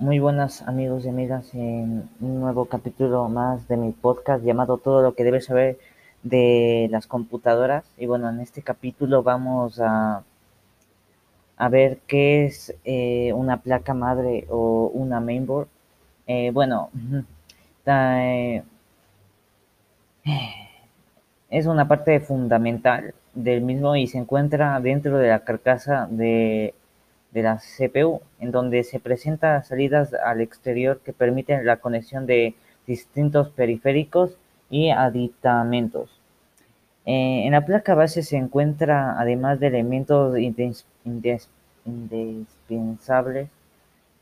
Muy buenas amigos y amigas en un nuevo capítulo más de mi podcast llamado Todo lo que debes saber de las computadoras. Y bueno, en este capítulo vamos a, a ver qué es eh, una placa madre o una mainboard. Eh, bueno, eh, es una parte fundamental del mismo y se encuentra dentro de la carcasa de de la CPU, en donde se presentan salidas al exterior que permiten la conexión de distintos periféricos y aditamentos. Eh, en la placa base se encuentra, además de elementos indispensables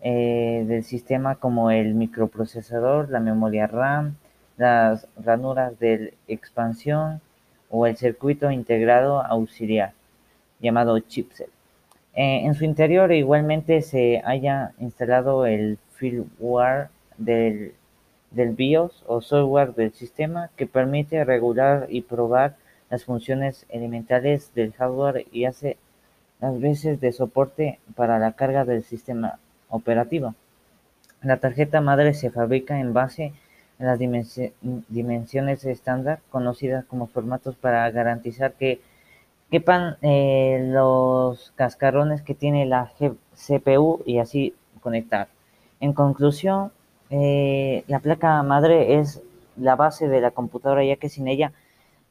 eh, del sistema como el microprocesador, la memoria RAM, las ranuras de expansión o el circuito integrado auxiliar, llamado chipset. Eh, en su interior igualmente se haya instalado el firmware del, del BIOS o software del sistema que permite regular y probar las funciones elementales del hardware y hace las veces de soporte para la carga del sistema operativo. La tarjeta madre se fabrica en base a las dimensiones estándar conocidas como formatos para garantizar que quepan eh, los cascarones que tiene la CPU y así conectar. En conclusión, eh, la placa madre es la base de la computadora ya que sin ella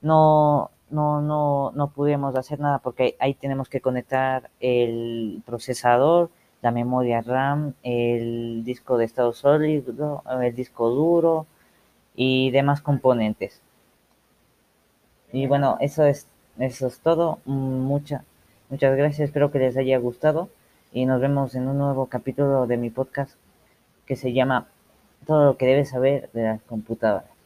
no, no, no, no hacer nada porque ahí tenemos que conectar el procesador, la memoria RAM, el disco de estado sólido, el disco duro y demás componentes. Y bueno, eso es eso es todo. Mucha, muchas gracias. Espero que les haya gustado. Y nos vemos en un nuevo capítulo de mi podcast que se llama Todo lo que debes saber de las computadoras.